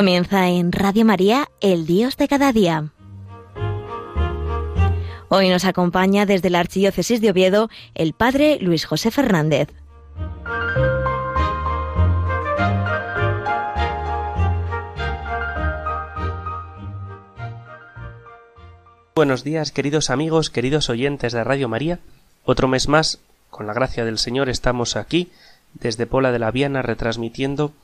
Comienza en Radio María, el Dios de cada día. Hoy nos acompaña desde la Archidiócesis de Oviedo el Padre Luis José Fernández. Buenos días, queridos amigos, queridos oyentes de Radio María. Otro mes más, con la gracia del Señor, estamos aquí, desde Pola de la Viana, retransmitiendo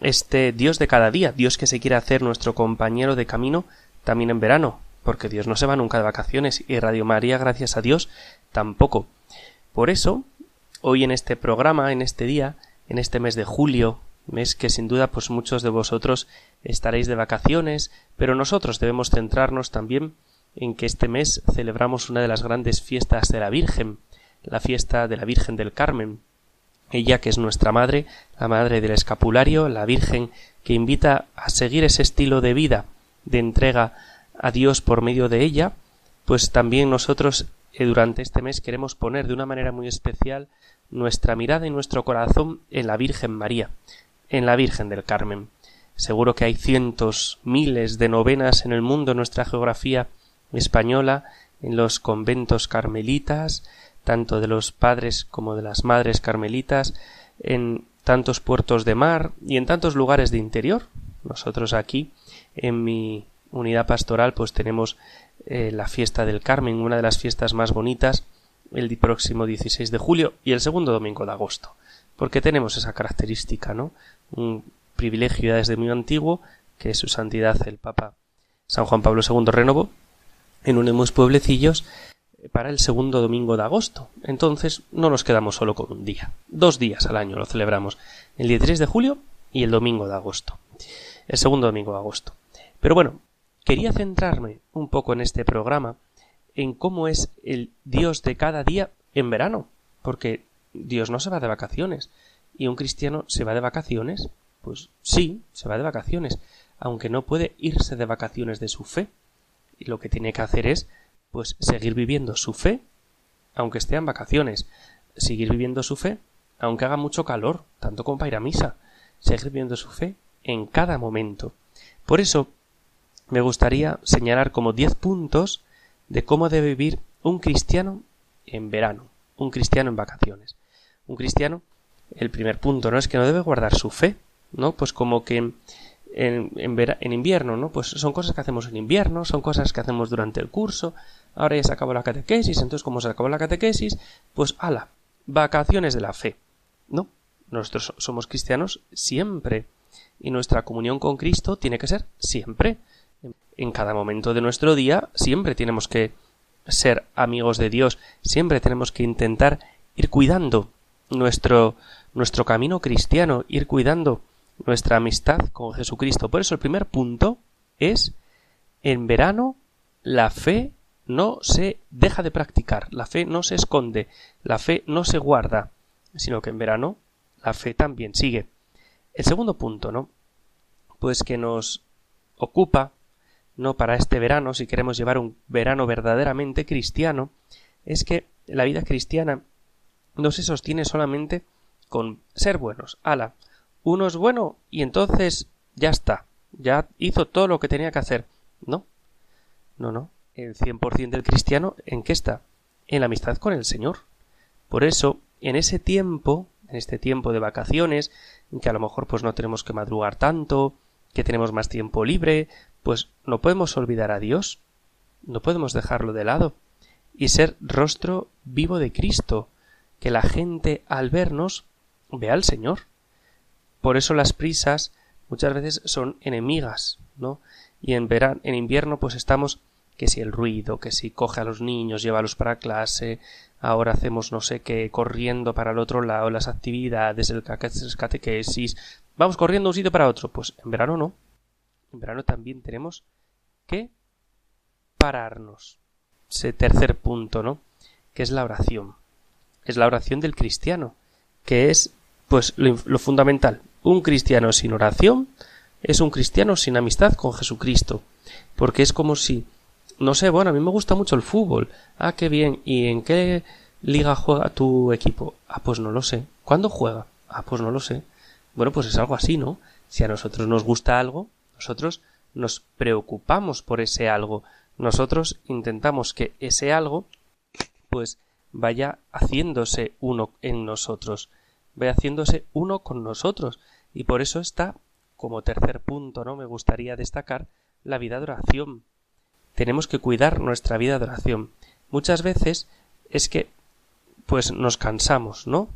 este Dios de cada día, Dios que se quiere hacer nuestro compañero de camino también en verano, porque Dios no se va nunca de vacaciones y Radio María, gracias a Dios, tampoco. Por eso, hoy en este programa, en este día, en este mes de julio, mes que sin duda pues muchos de vosotros estaréis de vacaciones, pero nosotros debemos centrarnos también en que este mes celebramos una de las grandes fiestas de la Virgen, la fiesta de la Virgen del Carmen, ella que es nuestra madre, la madre del escapulario, la Virgen que invita a seguir ese estilo de vida de entrega a Dios por medio de ella, pues también nosotros eh, durante este mes queremos poner de una manera muy especial nuestra mirada y nuestro corazón en la Virgen María, en la Virgen del Carmen. Seguro que hay cientos, miles de novenas en el mundo, en nuestra geografía española, en los conventos carmelitas, tanto de los padres como de las madres carmelitas, en tantos puertos de mar y en tantos lugares de interior. Nosotros aquí, en mi unidad pastoral, pues tenemos eh, la fiesta del Carmen, una de las fiestas más bonitas, el próximo 16 de julio y el segundo domingo de agosto, porque tenemos esa característica, ¿no? Un privilegio ya desde muy antiguo que su santidad el Papa San Juan Pablo II renovó en unos pueblecillos para el segundo domingo de agosto. Entonces no nos quedamos solo con un día. Dos días al año lo celebramos. El 13 de julio y el domingo de agosto. El segundo domingo de agosto. Pero bueno, quería centrarme un poco en este programa en cómo es el Dios de cada día en verano. Porque Dios no se va de vacaciones. ¿Y un cristiano se va de vacaciones? Pues sí, se va de vacaciones, aunque no puede irse de vacaciones de su fe. Y lo que tiene que hacer es pues seguir viviendo su fe, aunque esté en vacaciones, seguir viviendo su fe, aunque haga mucho calor, tanto como para ir a misa, seguir viviendo su fe en cada momento. Por eso me gustaría señalar como diez puntos de cómo debe vivir un cristiano en verano, un cristiano en vacaciones. Un cristiano, el primer punto, ¿no? Es que no debe guardar su fe, ¿no? Pues como que en, en, invierno, ¿no? Pues son cosas que hacemos en invierno, son cosas que hacemos durante el curso, ahora ya se acabó la catequesis, entonces como se acabó la catequesis, pues ala, vacaciones de la fe. No, nosotros somos cristianos siempre y nuestra comunión con Cristo tiene que ser siempre. En cada momento de nuestro día siempre tenemos que ser amigos de Dios, siempre tenemos que intentar ir cuidando nuestro nuestro camino cristiano, ir cuidando nuestra amistad con Jesucristo. Por eso el primer punto es en verano la fe no se deja de practicar, la fe no se esconde, la fe no se guarda, sino que en verano la fe también sigue. El segundo punto, ¿no? Pues que nos ocupa, no para este verano, si queremos llevar un verano verdaderamente cristiano, es que la vida cristiana no se sostiene solamente con ser buenos. Ala, uno es bueno y entonces ya está, ya hizo todo lo que tenía que hacer. No, no, no el 100% del cristiano, ¿en qué está? En la amistad con el Señor. Por eso, en ese tiempo, en este tiempo de vacaciones, en que a lo mejor pues no tenemos que madrugar tanto, que tenemos más tiempo libre, pues no podemos olvidar a Dios, no podemos dejarlo de lado, y ser rostro vivo de Cristo, que la gente al vernos vea al Señor. Por eso las prisas muchas veces son enemigas, ¿no? Y en verano, en invierno, pues estamos que si el ruido, que si coge a los niños, llévalos para clase, ahora hacemos no sé qué, corriendo para el otro lado, las actividades, el catequesis, vamos corriendo de un sitio para otro. Pues en verano no. En verano también tenemos que pararnos. Ese tercer punto, ¿no? Que es la oración. Es la oración del cristiano, que es, pues, lo, lo fundamental. Un cristiano sin oración es un cristiano sin amistad con Jesucristo, porque es como si no sé, bueno, a mí me gusta mucho el fútbol. Ah, qué bien. ¿Y en qué liga juega tu equipo? Ah, pues no lo sé. ¿Cuándo juega? Ah, pues no lo sé. Bueno, pues es algo así, ¿no? Si a nosotros nos gusta algo, Nosotros nos preocupamos por ese algo. Nosotros intentamos que ese algo pues vaya haciéndose uno en nosotros, vaya haciéndose uno con nosotros. Y por eso está, como tercer punto, ¿no? Me gustaría destacar la vida de oración. Tenemos que cuidar nuestra vida de oración. Muchas veces es que pues nos cansamos, ¿no?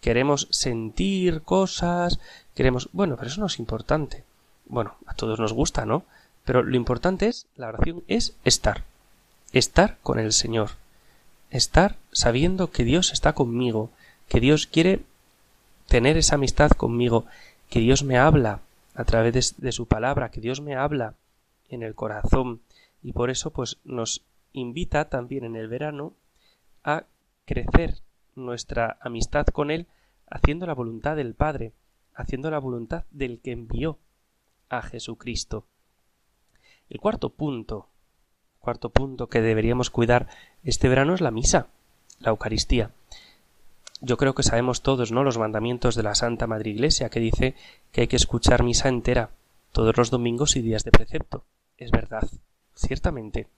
Queremos sentir cosas, queremos, bueno, pero eso no es importante. Bueno, a todos nos gusta, ¿no? Pero lo importante es, la oración es estar. Estar con el Señor. Estar sabiendo que Dios está conmigo, que Dios quiere tener esa amistad conmigo, que Dios me habla a través de, su palabra, que Dios me habla en el corazón. Y por eso, pues, nos invita también en el verano a crecer nuestra amistad con Él haciendo la voluntad del Padre, haciendo la voluntad del que envió a Jesucristo. El cuarto punto, cuarto punto que deberíamos cuidar este verano es la misa, la Eucaristía. Yo creo que sabemos todos, ¿no? Los mandamientos de la Santa Madre Iglesia que dice que hay que escuchar misa entera todos los domingos y días de precepto. Es verdad, ciertamente.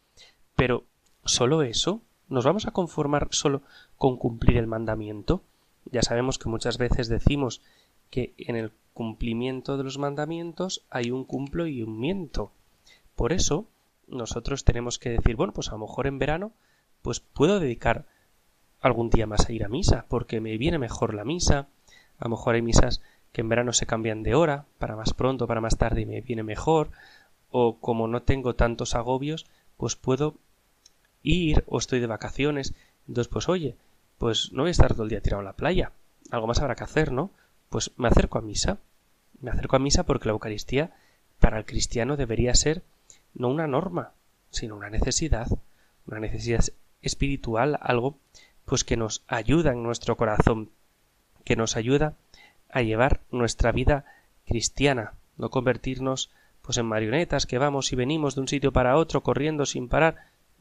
Pero ¿solo eso? ¿Nos vamos a conformar solo con cumplir el mandamiento? Ya sabemos que muchas veces decimos que en el cumplimiento de los mandamientos hay un cumplo y un miento. Por eso, nosotros tenemos que decir, bueno, pues a lo mejor en verano, pues puedo dedicar algún día más a ir a misa, porque me viene mejor la misa. A lo mejor hay misas que en verano se cambian de hora, para más pronto, para más tarde y me viene mejor. O como no tengo tantos agobios, pues puedo ir o estoy de vacaciones. Entonces, pues oye, pues no voy a estar todo el día tirado en la playa. Algo más habrá que hacer, ¿no? Pues me acerco a misa. Me acerco a misa porque la Eucaristía para el cristiano debería ser no una norma, sino una necesidad, una necesidad espiritual, algo pues que nos ayuda en nuestro corazón, que nos ayuda a llevar nuestra vida cristiana, no convertirnos pues en marionetas que vamos y venimos de un sitio para otro corriendo sin parar,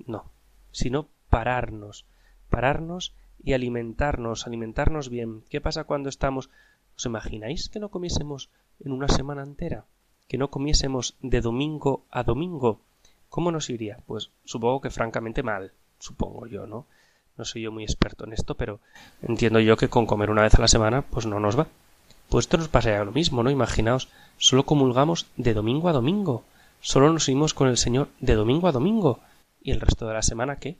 no, sino pararnos, pararnos y alimentarnos, alimentarnos bien. ¿Qué pasa cuando estamos? ¿Os imagináis que no comiésemos en una semana entera? ¿Que no comiésemos de domingo a domingo? ¿Cómo nos iría? Pues supongo que francamente mal, supongo yo, ¿no? No soy yo muy experto en esto, pero entiendo yo que con comer una vez a la semana, pues no nos va. Pues esto nos pasaría lo mismo, ¿no? Imaginaos, solo comulgamos de domingo a domingo. Solo nos unimos con el Señor de domingo a domingo. ¿Y el resto de la semana qué?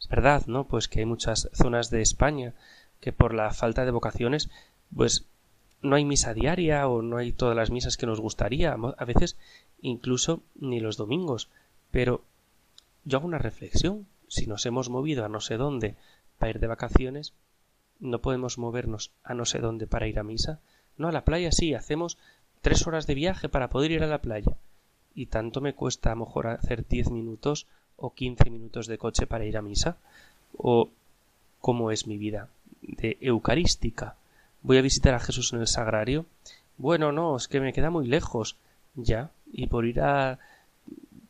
Es verdad, ¿no? Pues que hay muchas zonas de España que por la falta de vocaciones, pues no hay misa diaria o no hay todas las misas que nos gustaría, a veces incluso ni los domingos. Pero yo hago una reflexión. Si nos hemos movido a no sé dónde para ir de vacaciones, no podemos movernos a no sé dónde para ir a misa. No, a la playa sí, hacemos tres horas de viaje para poder ir a la playa. Y tanto me cuesta a lo mejor hacer diez minutos o quince minutos de coche para ir a misa? ¿O cómo es mi vida de eucarística? ¿Voy a visitar a Jesús en el sagrario? Bueno, no, es que me queda muy lejos. Ya, y por ir a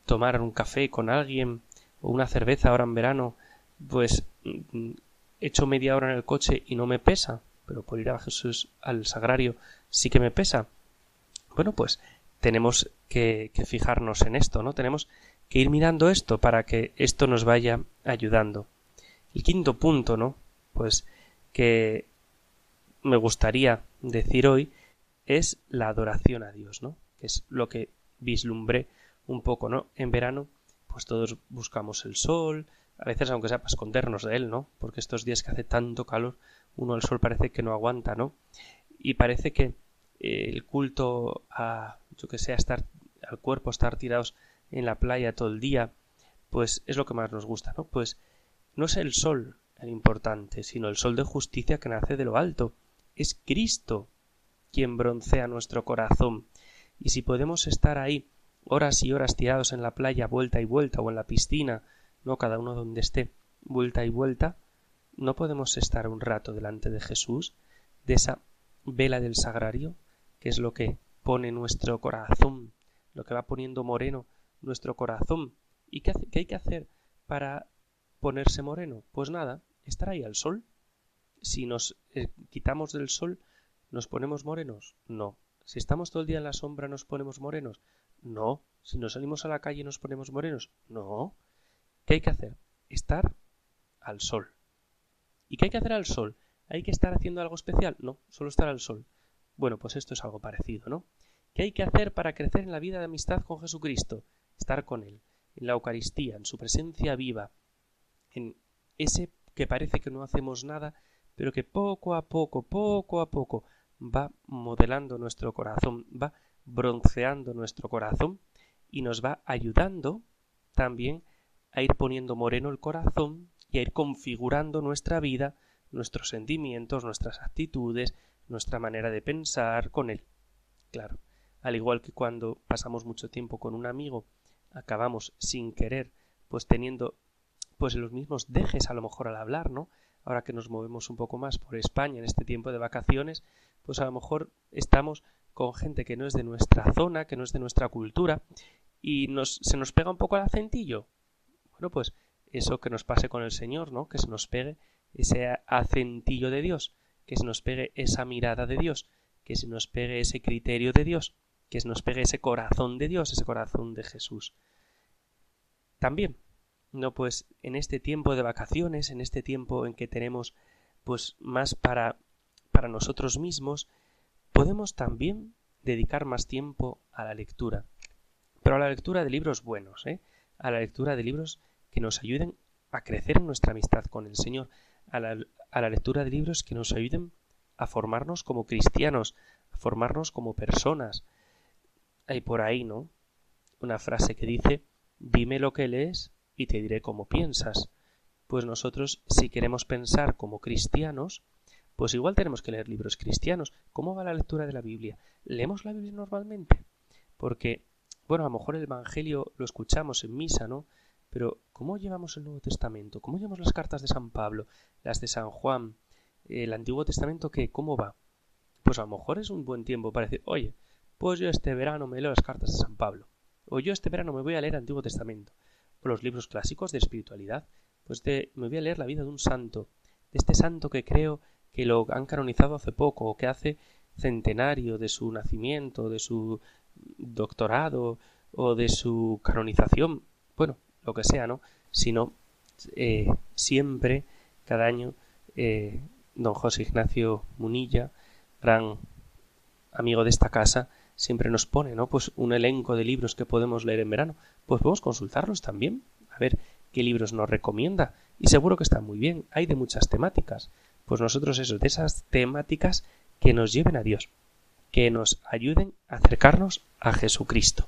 tomar un café con alguien o una cerveza ahora en verano, pues mm, echo media hora en el coche y no me pesa, pero por ir a Jesús al sagrario sí que me pesa. Bueno, pues tenemos que, que fijarnos en esto, ¿no? Tenemos que ir mirando esto para que esto nos vaya ayudando. El quinto punto, ¿no? Pues que me gustaría decir hoy es la adoración a Dios, ¿no? Que es lo que vislumbré un poco, ¿no? En verano, pues todos buscamos el sol, a veces aunque sea para escondernos de él, ¿no? Porque estos días que hace tanto calor, uno el sol parece que no aguanta, ¿no? Y parece que eh, el culto a, yo que sé, a estar al cuerpo, estar tirados en la playa todo el día, pues es lo que más nos gusta, ¿no? Pues no es el sol el importante, sino el sol de justicia que nace de lo alto. Es Cristo quien broncea nuestro corazón. Y si podemos estar ahí horas y horas tirados en la playa, vuelta y vuelta, o en la piscina, no cada uno donde esté, vuelta y vuelta, no podemos estar un rato delante de Jesús, de esa vela del sagrario, que es lo que pone nuestro corazón, lo que va poniendo moreno nuestro corazón. ¿Y qué, hay que hacer para ponerse moreno? Pues nada, estar ahí al sol. Si nos eh, quitamos del sol, ¿nos ponemos morenos? No. Si estamos todo el día en la sombra, ¿nos ponemos morenos? No. Si nos salimos a la calle nos ponemos morenos. No. ¿Qué hay que hacer? Estar al sol. ¿Y qué hay que hacer al sol? ¿Hay que estar haciendo algo especial? No, solo estar al sol. Bueno, pues esto es algo parecido, ¿no? ¿Qué hay que hacer para crecer en la vida de amistad con Jesucristo? Estar con Él, en la Eucaristía, en su presencia viva, en ese que parece que no hacemos nada, pero que poco a poco, poco a poco va modelando nuestro corazón, va bronceando nuestro corazón y nos va ayudando también a ir poniendo moreno el corazón y a ir configurando nuestra vida, nuestros sentimientos, nuestras actitudes, nuestra manera de pensar con él. Claro, al igual que cuando pasamos mucho tiempo con un amigo, acabamos sin querer, pues teniendo pues los mismos dejes a lo mejor al hablar, ¿no? Ahora que nos movemos un poco más por España en este tiempo de vacaciones, pues a lo mejor estamos con gente que no es de nuestra zona, que no es de nuestra cultura, y nos, se nos pega un poco el acentillo. Bueno, pues eso que nos pase con el Señor, ¿no? Que se nos pegue ese acentillo de Dios, que se nos pegue esa mirada de Dios, que se nos pegue ese criterio de Dios, que se nos pegue ese corazón de Dios, ese corazón de Jesús. También, no pues en este tiempo de vacaciones, en este tiempo en que tenemos pues más para para nosotros mismos, podemos también dedicar más tiempo a la lectura. Pero a la lectura de libros buenos, ¿eh? a la lectura de libros que nos ayuden a crecer en nuestra amistad con el Señor, a la, a la lectura de libros que nos ayuden a formarnos como cristianos, a formarnos como personas. Hay por ahí, ¿no? Una frase que dice dime lo que lees y te diré cómo piensas. Pues nosotros, si queremos pensar como cristianos, pues igual tenemos que leer libros cristianos. ¿Cómo va la lectura de la Biblia? ¿Leemos la Biblia normalmente? Porque, bueno, a lo mejor el Evangelio lo escuchamos en misa, ¿no? Pero, ¿cómo llevamos el Nuevo Testamento? ¿Cómo llevamos las cartas de San Pablo, las de San Juan, el Antiguo Testamento, qué? ¿Cómo va? Pues a lo mejor es un buen tiempo para decir, oye, pues yo este verano me leo las cartas de San Pablo. O yo este verano me voy a leer Antiguo Testamento. O los libros clásicos de espiritualidad. Pues de, me voy a leer la vida de un santo. De este santo que creo que lo han canonizado hace poco o que hace centenario de su nacimiento, de su doctorado o de su canonización, bueno, lo que sea, ¿no? Sino eh, siempre, cada año, eh, don José Ignacio Munilla, gran amigo de esta casa, siempre nos pone, ¿no? Pues un elenco de libros que podemos leer en verano. Pues podemos consultarlos también, a ver qué libros nos recomienda. Y seguro que están muy bien. Hay de muchas temáticas pues nosotros eso, de esas temáticas que nos lleven a Dios, que nos ayuden a acercarnos a Jesucristo.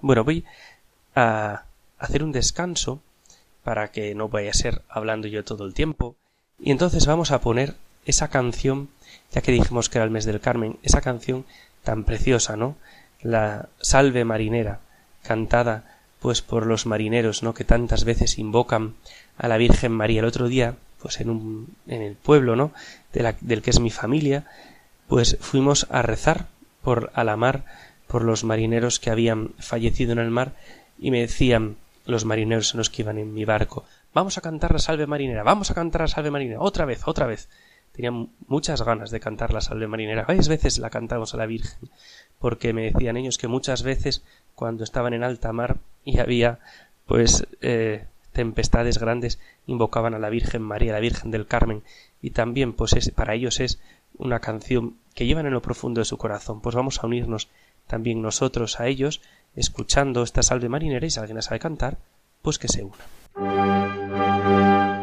Bueno, voy a hacer un descanso para que no vaya a ser hablando yo todo el tiempo. Y entonces vamos a poner esa canción, ya que dijimos que era el mes del Carmen, esa canción tan preciosa, ¿no? La Salve Marinera, cantada pues por los marineros, ¿no? que tantas veces invocan a la Virgen María. El otro día pues en, un, en el pueblo, ¿no? De la, del que es mi familia, pues fuimos a rezar por a la mar, por los marineros que habían fallecido en el mar, y me decían los marineros en los que iban en mi barco, vamos a cantar la salve marinera, vamos a cantar la salve marinera, otra vez, otra vez. Tenían muchas ganas de cantar la salve marinera. Varias veces la cantamos a la Virgen, porque me decían ellos que muchas veces cuando estaban en alta mar y había pues eh, tempestades grandes invocaban a la Virgen María, la Virgen del Carmen, y también pues es, para ellos es una canción que llevan en lo profundo de su corazón. Pues vamos a unirnos también nosotros a ellos, escuchando esta salve marinera y si alguien la sabe cantar, pues que se una.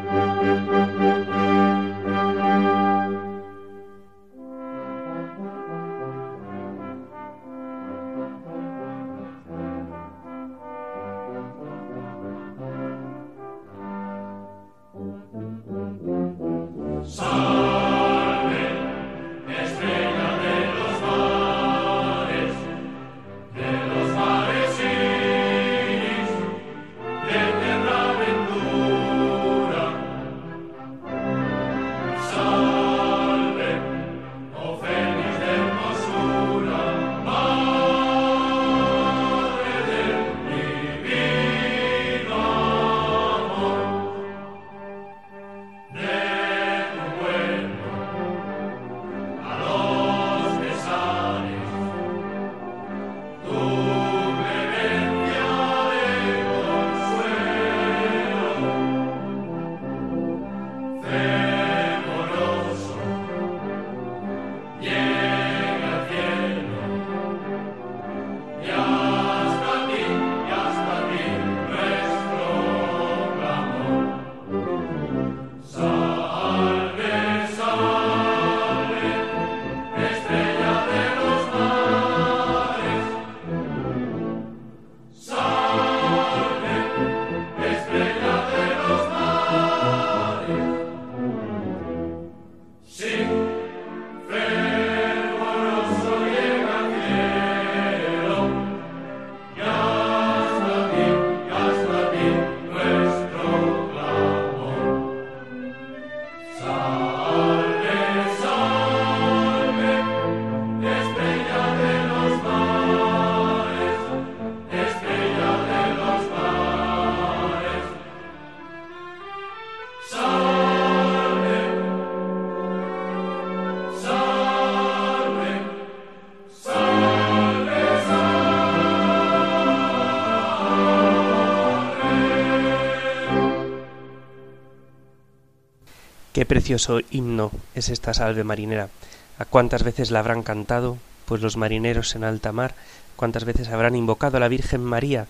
Precioso himno es esta salve marinera. ¿A cuántas veces la habrán cantado? Pues los marineros en alta mar, cuántas veces habrán invocado a la Virgen María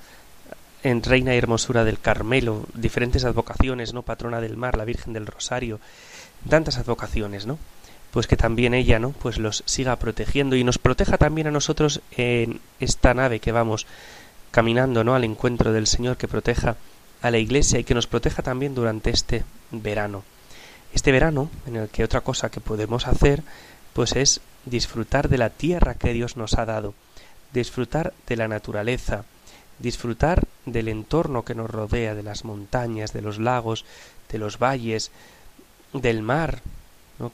en Reina y Hermosura del Carmelo, diferentes advocaciones, ¿no? Patrona del mar, la Virgen del Rosario, tantas advocaciones, ¿no? Pues que también ella, ¿no? Pues los siga protegiendo y nos proteja también a nosotros en esta nave que vamos caminando, ¿no? Al encuentro del Señor, que proteja a la Iglesia y que nos proteja también durante este verano este verano, en el que otra cosa que podemos hacer, pues es disfrutar de la tierra que Dios nos ha dado, disfrutar de la naturaleza, disfrutar del entorno que nos rodea, de las montañas, de los lagos, de los valles, del mar.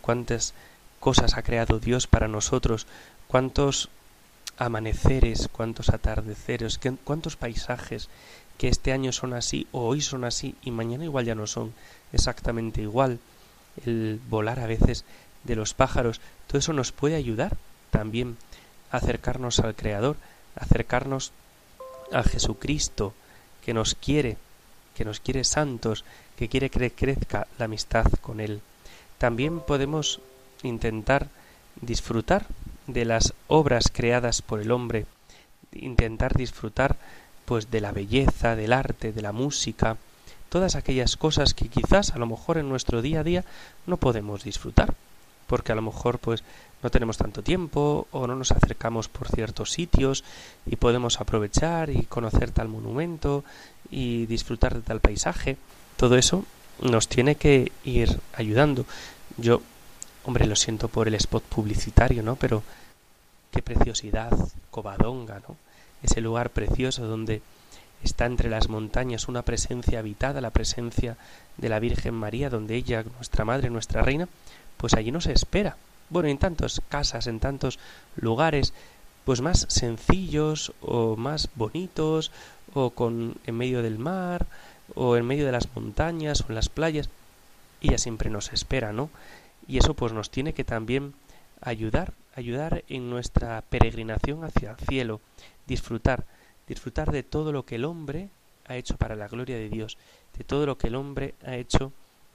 Cuántas cosas ha creado Dios para nosotros, cuántos amaneceres, cuántos atardeceres, cuántos paisajes que este año son así o hoy son así y mañana igual ya no son exactamente igual el volar a veces de los pájaros, todo eso nos puede ayudar también a acercarnos al Creador, acercarnos a Jesucristo, que nos quiere, que nos quiere santos, que quiere que crezca la amistad con Él. También podemos intentar disfrutar de las obras creadas por el hombre, intentar disfrutar pues de la belleza, del arte, de la música, todas aquellas cosas que quizás a lo mejor en nuestro día a día no podemos disfrutar, porque a lo mejor pues no tenemos tanto tiempo o no nos acercamos por ciertos sitios y podemos aprovechar y conocer tal monumento y disfrutar de tal paisaje. Todo eso nos tiene que ir ayudando. Yo, hombre, lo siento por el spot publicitario, ¿no? Pero qué preciosidad, Covadonga, ¿no? Ese lugar precioso donde está entre las montañas una presencia habitada, la presencia de la Virgen María, donde ella, nuestra Madre, nuestra Reina, pues allí nos espera. Bueno, en tantas casas, en tantos lugares, pues más sencillos o más bonitos, o con en medio del mar, o en medio de las montañas, o en las playas, ella siempre nos espera, ¿no? Y eso pues nos tiene que también ayudar, ayudar en nuestra peregrinación hacia el cielo, disfrutar, disfrutar de todo lo que el hombre ha hecho para la gloria de Dios, de todo lo que el hombre ha hecho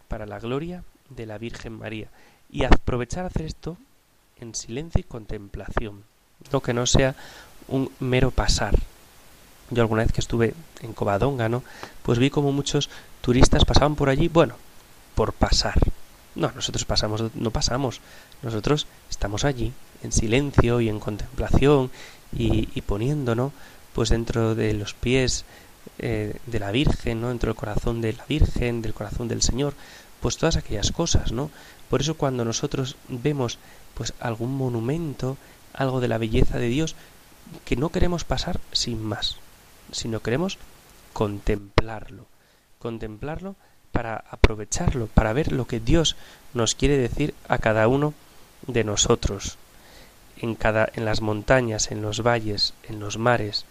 para la gloria de la Virgen María, y aprovechar hacer esto en silencio y contemplación, no que no sea un mero pasar. Yo alguna vez que estuve en Covadonga, ¿no? Pues vi como muchos turistas pasaban por allí, bueno, por pasar. No, nosotros pasamos, no pasamos. Nosotros estamos allí, en silencio y en contemplación y, y poniéndonos pues dentro de los pies eh, de la Virgen, ¿no? Dentro del corazón de la Virgen, del corazón del Señor, pues todas aquellas cosas, ¿no? Por eso cuando nosotros vemos pues algún monumento, algo de la belleza de Dios, que no queremos pasar sin más, sino queremos contemplarlo, contemplarlo para aprovecharlo, para ver lo que Dios nos quiere decir a cada uno de nosotros, en cada en las montañas, en los valles, en los mares,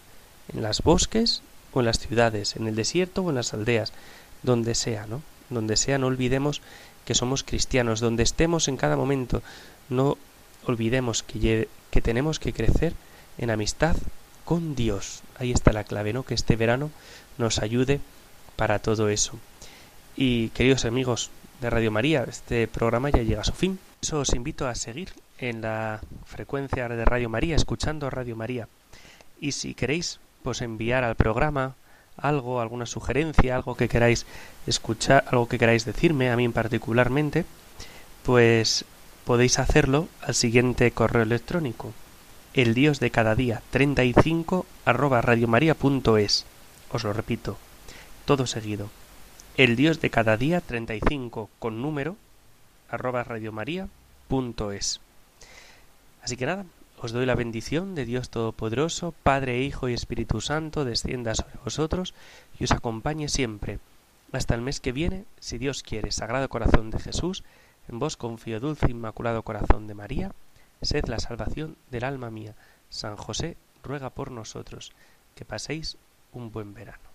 en las bosques o en las ciudades, en el desierto o en las aldeas, donde sea, ¿no? Donde sea, no olvidemos que somos cristianos, donde estemos en cada momento, no olvidemos que, que tenemos que crecer en amistad con Dios. Ahí está la clave, ¿no? Que este verano nos ayude para todo eso. Y queridos amigos de Radio María, este programa ya llega a su fin. Eso os invito a seguir en la frecuencia de Radio María, escuchando Radio María. Y si queréis pues enviar al programa algo, alguna sugerencia, algo que queráis escuchar, algo que queráis decirme, a mí particularmente, pues podéis hacerlo al siguiente correo electrónico, el dios de cada día 35 arroba radiomaria.es. Os lo repito, todo seguido. El dios de cada día 35 con número arroba radiomaria.es. Así que nada, os doy la bendición de Dios Todopoderoso, Padre, Hijo y Espíritu Santo, descienda sobre vosotros y os acompañe siempre. Hasta el mes que viene, si Dios quiere, Sagrado Corazón de Jesús, en vos confío, dulce Inmaculado Corazón de María, sed la salvación del alma mía. San José ruega por nosotros. Que paséis un buen verano.